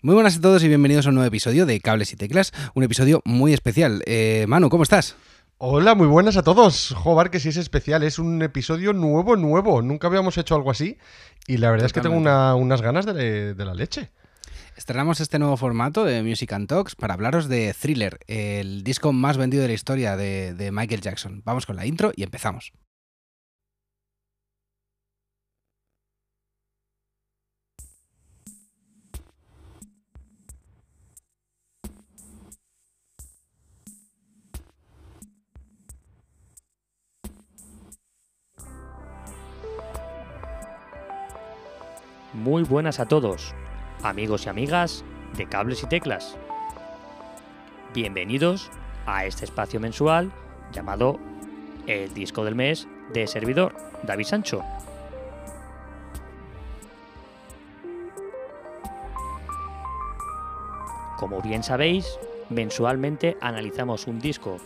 Muy buenas a todos y bienvenidos a un nuevo episodio de Cables y Teclas, un episodio muy especial. Eh, Manu, ¿cómo estás? Hola, muy buenas a todos. Joder, que sí es especial, es un episodio nuevo, nuevo. Nunca habíamos hecho algo así y la verdad es que tengo una- unas ganas de, de la leche. Estrenamos este nuevo formato de Music and Talks para hablaros de Thriller, el disco más vendido de la historia de, de Michael Jackson. Vamos con la intro y empezamos. Muy buenas a todos, amigos y amigas de Cables y Teclas. Bienvenidos a este espacio mensual llamado El Disco del Mes de servidor David Sancho. Como bien sabéis, mensualmente analizamos un disco,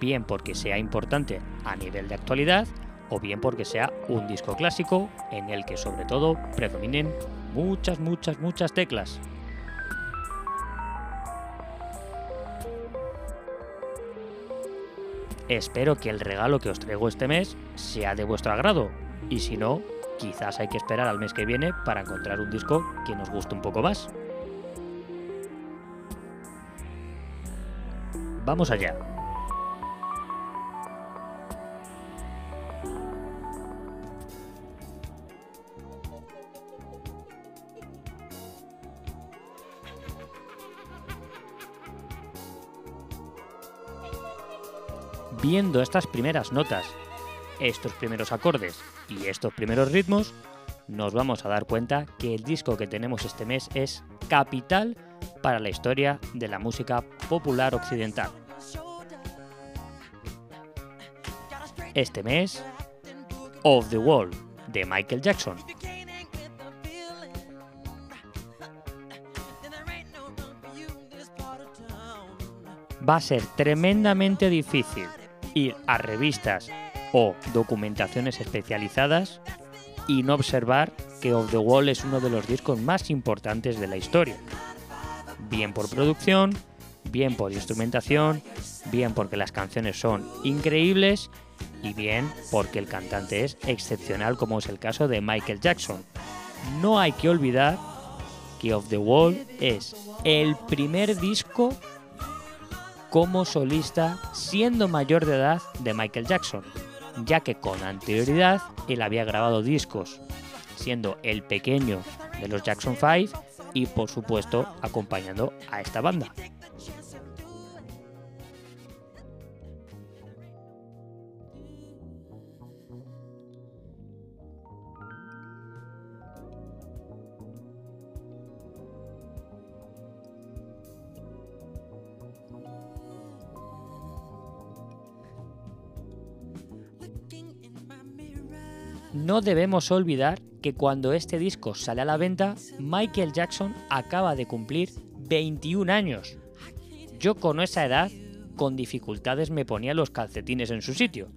bien porque sea importante a nivel de actualidad, o bien porque sea un disco clásico en el que sobre todo predominen muchas, muchas, muchas teclas. Espero que el regalo que os traigo este mes sea de vuestro agrado y si no, quizás hay que esperar al mes que viene para encontrar un disco que nos guste un poco más. Vamos allá. Viendo estas primeras notas, estos primeros acordes y estos primeros ritmos, nos vamos a dar cuenta que el disco que tenemos este mes es capital para la historia de la música popular occidental. Este mes, Off the Wall de Michael Jackson. Va a ser tremendamente difícil ir a revistas o documentaciones especializadas y no observar que Off the Wall es uno de los discos más importantes de la historia. Bien por producción, bien por instrumentación, bien porque las canciones son increíbles y bien porque el cantante es excepcional como es el caso de Michael Jackson. No hay que olvidar que Off the Wall es el primer disco como solista siendo mayor de edad de Michael Jackson, ya que con anterioridad él había grabado discos, siendo el pequeño de los Jackson 5 y por supuesto acompañando a esta banda. No debemos olvidar que cuando este disco sale a la venta, Michael Jackson acaba de cumplir 21 años. Yo con esa edad, con dificultades me ponía los calcetines en su sitio.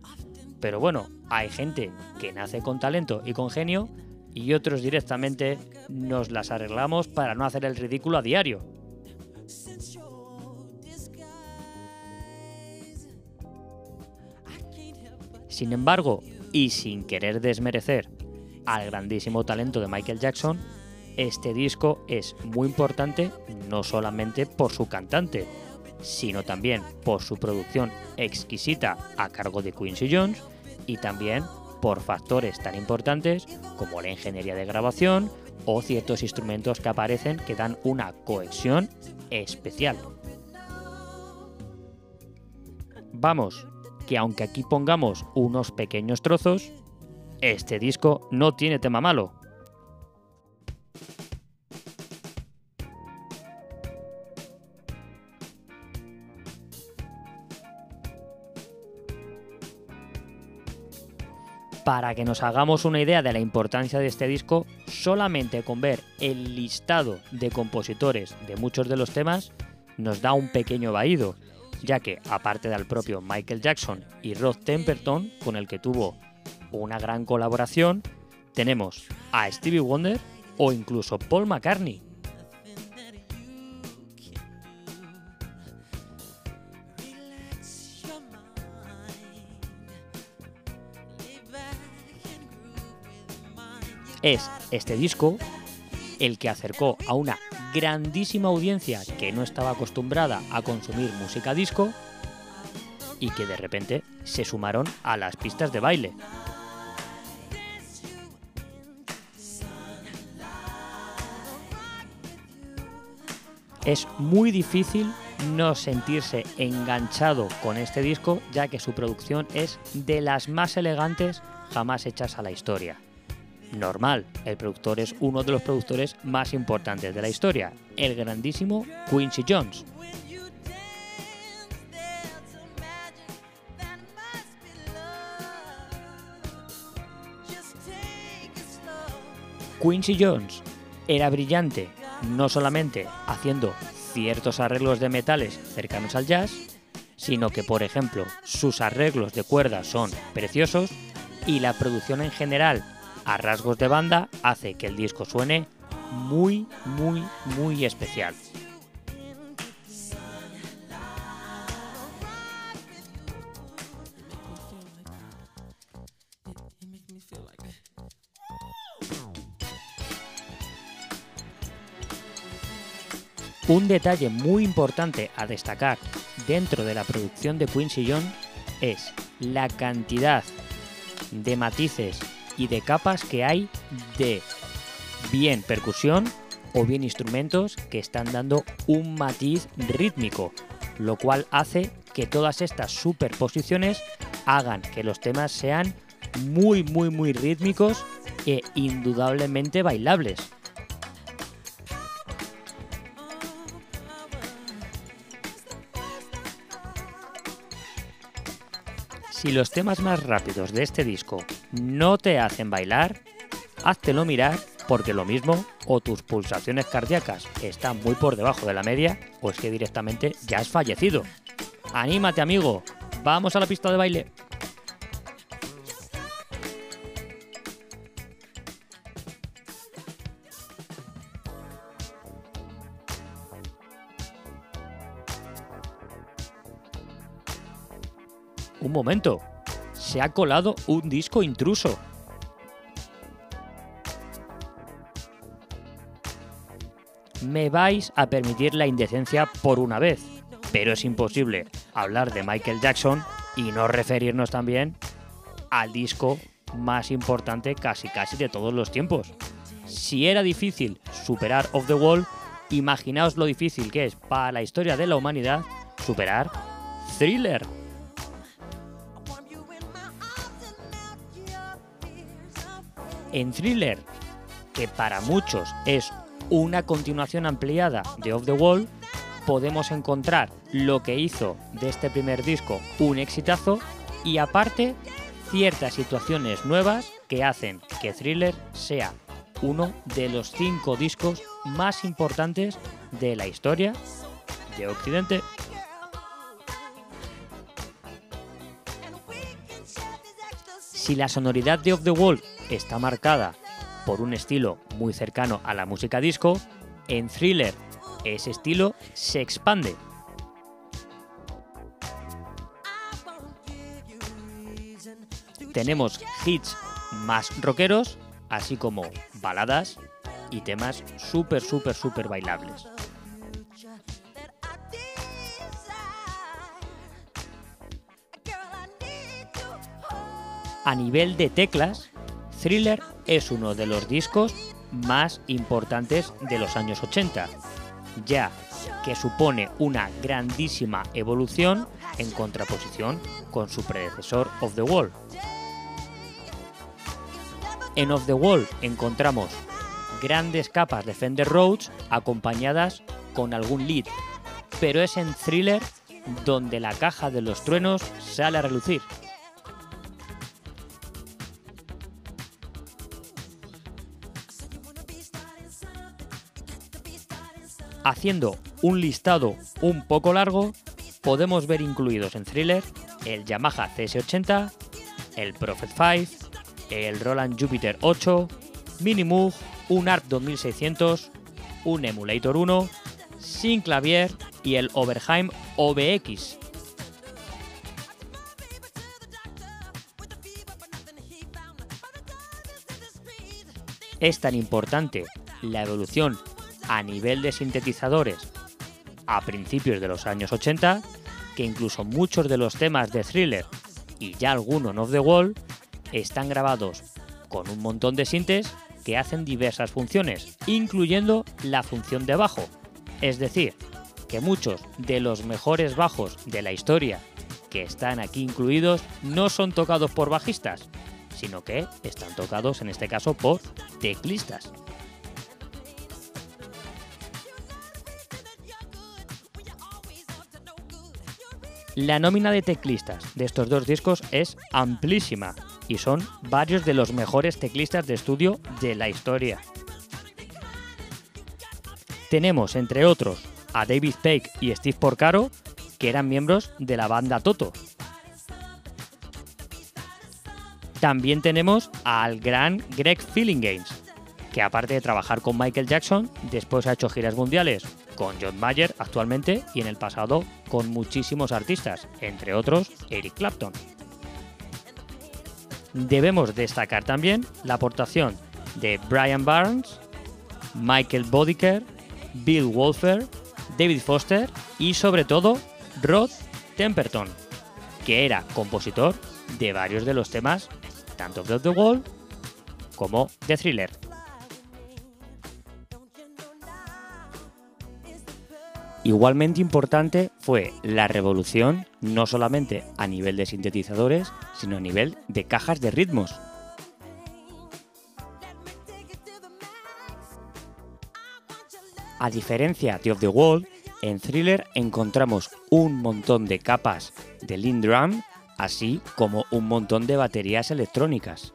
Pero bueno, hay gente que nace con talento y con genio y otros directamente nos las arreglamos para no hacer el ridículo a diario. Sin embargo, y sin querer desmerecer al grandísimo talento de Michael Jackson, este disco es muy importante no solamente por su cantante, sino también por su producción exquisita a cargo de Quincy Jones y también por factores tan importantes como la ingeniería de grabación o ciertos instrumentos que aparecen que dan una cohesión especial. Vamos, que aunque aquí pongamos unos pequeños trozos, este disco no tiene tema malo. Para que nos hagamos una idea de la importancia de este disco, solamente con ver el listado de compositores de muchos de los temas nos da un pequeño vaído, ya que aparte del propio Michael Jackson y Rod Temperton, con el que tuvo una gran colaboración, tenemos a Stevie Wonder o incluso Paul McCartney. Es este disco el que acercó a una grandísima audiencia que no estaba acostumbrada a consumir música disco y que de repente se sumaron a las pistas de baile. Es muy difícil no sentirse enganchado con este disco ya que su producción es de las más elegantes jamás hechas a la historia. Normal, el productor es uno de los productores más importantes de la historia, el grandísimo Quincy Jones. Quincy Jones era brillante no solamente haciendo ciertos arreglos de metales cercanos al jazz, sino que, por ejemplo, sus arreglos de cuerdas son preciosos y la producción en general a rasgos de banda hace que el disco suene muy, muy, muy especial. Un detalle muy importante a destacar dentro de la producción de Quincy Jones es la cantidad de matices y de capas que hay de bien percusión o bien instrumentos que están dando un matiz rítmico, lo cual hace que todas estas superposiciones hagan que los temas sean muy muy muy rítmicos e indudablemente bailables. Si los temas más rápidos de este disco no te hacen bailar, háztelo mirar porque lo mismo o tus pulsaciones cardíacas están muy por debajo de la media o es que directamente ya has fallecido. Anímate amigo, vamos a la pista de baile. Momento, se ha colado un disco intruso. Me vais a permitir la indecencia por una vez, pero es imposible hablar de Michael Jackson y no referirnos también al disco más importante casi casi de todos los tiempos. Si era difícil superar Off the Wall, imaginaos lo difícil que es para la historia de la humanidad superar Thriller. En Thriller, que para muchos es una continuación ampliada de Off the Wall, podemos encontrar lo que hizo de este primer disco un exitazo y aparte ciertas situaciones nuevas que hacen que Thriller sea uno de los cinco discos más importantes de la historia de Occidente. Si la sonoridad de Off the Wall está marcada por un estilo muy cercano a la música disco, en Thriller ese estilo se expande. Tenemos hits más rockeros, así como baladas y temas súper, súper, súper bailables. A nivel de teclas, Thriller es uno de los discos más importantes de los años 80, ya que supone una grandísima evolución en contraposición con su predecesor Of the Wall. En Of the Wall encontramos grandes capas de Fender Rhodes acompañadas con algún lead, pero es en Thriller donde la caja de los truenos sale a relucir. Haciendo un listado un poco largo, podemos ver incluidos en Thriller el Yamaha CS80, el Prophet 5, el Roland Jupiter 8, Minimoog, un ARP 2600, un Emulator 1, sin clavier y el Oberheim OBX. es tan importante la evolución a nivel de sintetizadores a principios de los años 80 que incluso muchos de los temas de thriller y ya algunos of the wall están grabados con un montón de sintes que hacen diversas funciones, incluyendo la función de bajo. Es decir, que muchos de los mejores bajos de la historia que están aquí incluidos no son tocados por bajistas, sino que están tocados en este caso por teclistas. La nómina de teclistas de estos dos discos es amplísima y son varios de los mejores teclistas de estudio de la historia. Tenemos, entre otros, a David Peck y Steve Porcaro, que eran miembros de la banda Toto. También tenemos al gran Greg Feeling Games, que aparte de trabajar con Michael Jackson, después ha hecho giras mundiales con John Mayer actualmente y en el pasado con muchísimos artistas, entre otros Eric Clapton. Debemos destacar también la aportación de Brian Barnes, Michael Bodiker, Bill Wolfer, David Foster y sobre todo Rod Temperton, que era compositor de varios de los temas tanto de The Wall como de Thriller. Igualmente importante fue la revolución no solamente a nivel de sintetizadores, sino a nivel de cajas de ritmos. A diferencia de Of the Wall, en Thriller encontramos un montón de capas de lead drum, así como un montón de baterías electrónicas.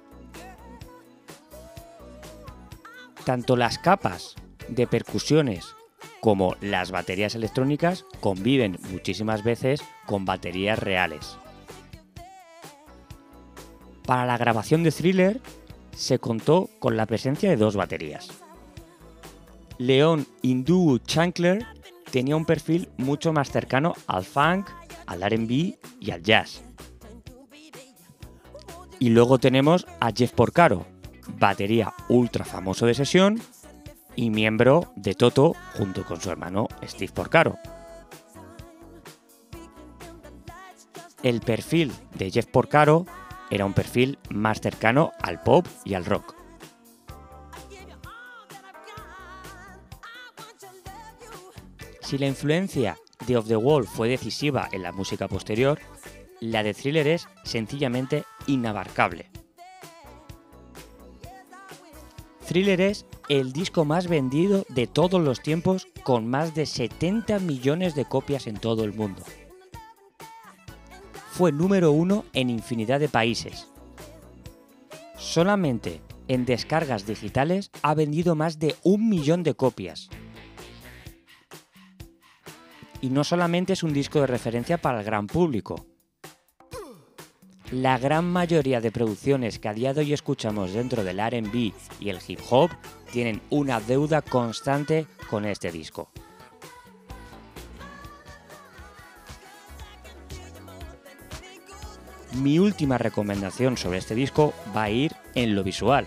Tanto las capas de percusiones como las baterías electrónicas conviven muchísimas veces con baterías reales. Para la grabación de Thriller se contó con la presencia de dos baterías. Leon Indu Chancler tenía un perfil mucho más cercano al funk, al RB y al jazz. Y luego tenemos a Jeff Porcaro, batería ultra famoso de sesión y miembro de Toto junto con su hermano Steve Porcaro. El perfil de Jeff Porcaro era un perfil más cercano al pop y al rock. Si la influencia de Of the Wall fue decisiva en la música posterior, la de Thriller es sencillamente inabarcable. Thriller es el disco más vendido de todos los tiempos con más de 70 millones de copias en todo el mundo. Fue número uno en infinidad de países. Solamente en descargas digitales ha vendido más de un millón de copias. Y no solamente es un disco de referencia para el gran público, la gran mayoría de producciones que a día de hoy escuchamos dentro del RB y el hip hop tienen una deuda constante con este disco. Mi última recomendación sobre este disco va a ir en lo visual.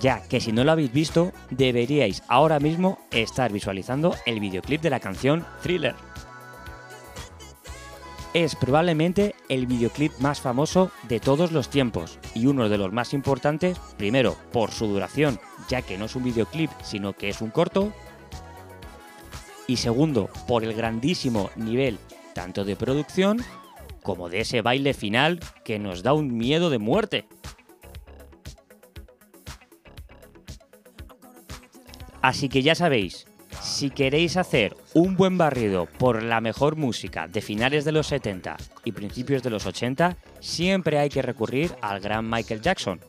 Ya que si no lo habéis visto, deberíais ahora mismo estar visualizando el videoclip de la canción Thriller es probablemente el videoclip más famoso de todos los tiempos y uno de los más importantes, primero por su duración, ya que no es un videoclip sino que es un corto, y segundo por el grandísimo nivel tanto de producción como de ese baile final que nos da un miedo de muerte. Así que ya sabéis, si queréis hacer un buen barrido por la mejor música de finales de los 70 y principios de los 80, siempre hay que recurrir al gran Michael Jackson.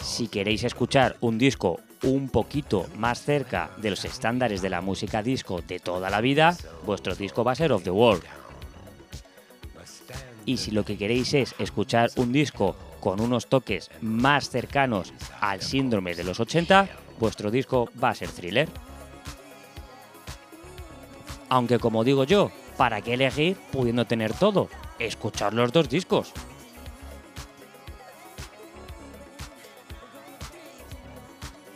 Si queréis escuchar un disco un poquito más cerca de los estándares de la música disco de toda la vida, vuestro disco va a ser Of the World y si lo que queréis es escuchar un disco con unos toques más cercanos al síndrome de los 80, vuestro disco va a ser thriller. Aunque como digo yo, ¿para qué elegir pudiendo tener todo? Escuchar los dos discos.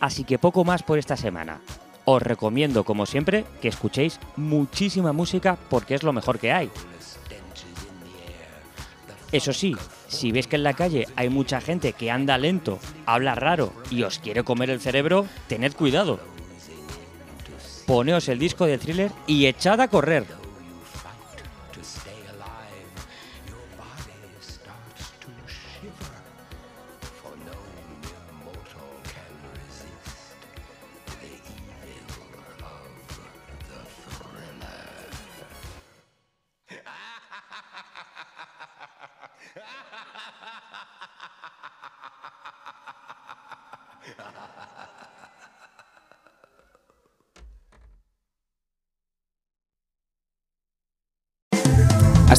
Así que poco más por esta semana. Os recomiendo, como siempre, que escuchéis muchísima música porque es lo mejor que hay. Eso sí, si veis que en la calle hay mucha gente que anda lento, habla raro y os quiere comer el cerebro, tened cuidado. Poneos el disco de thriller y echad a correr.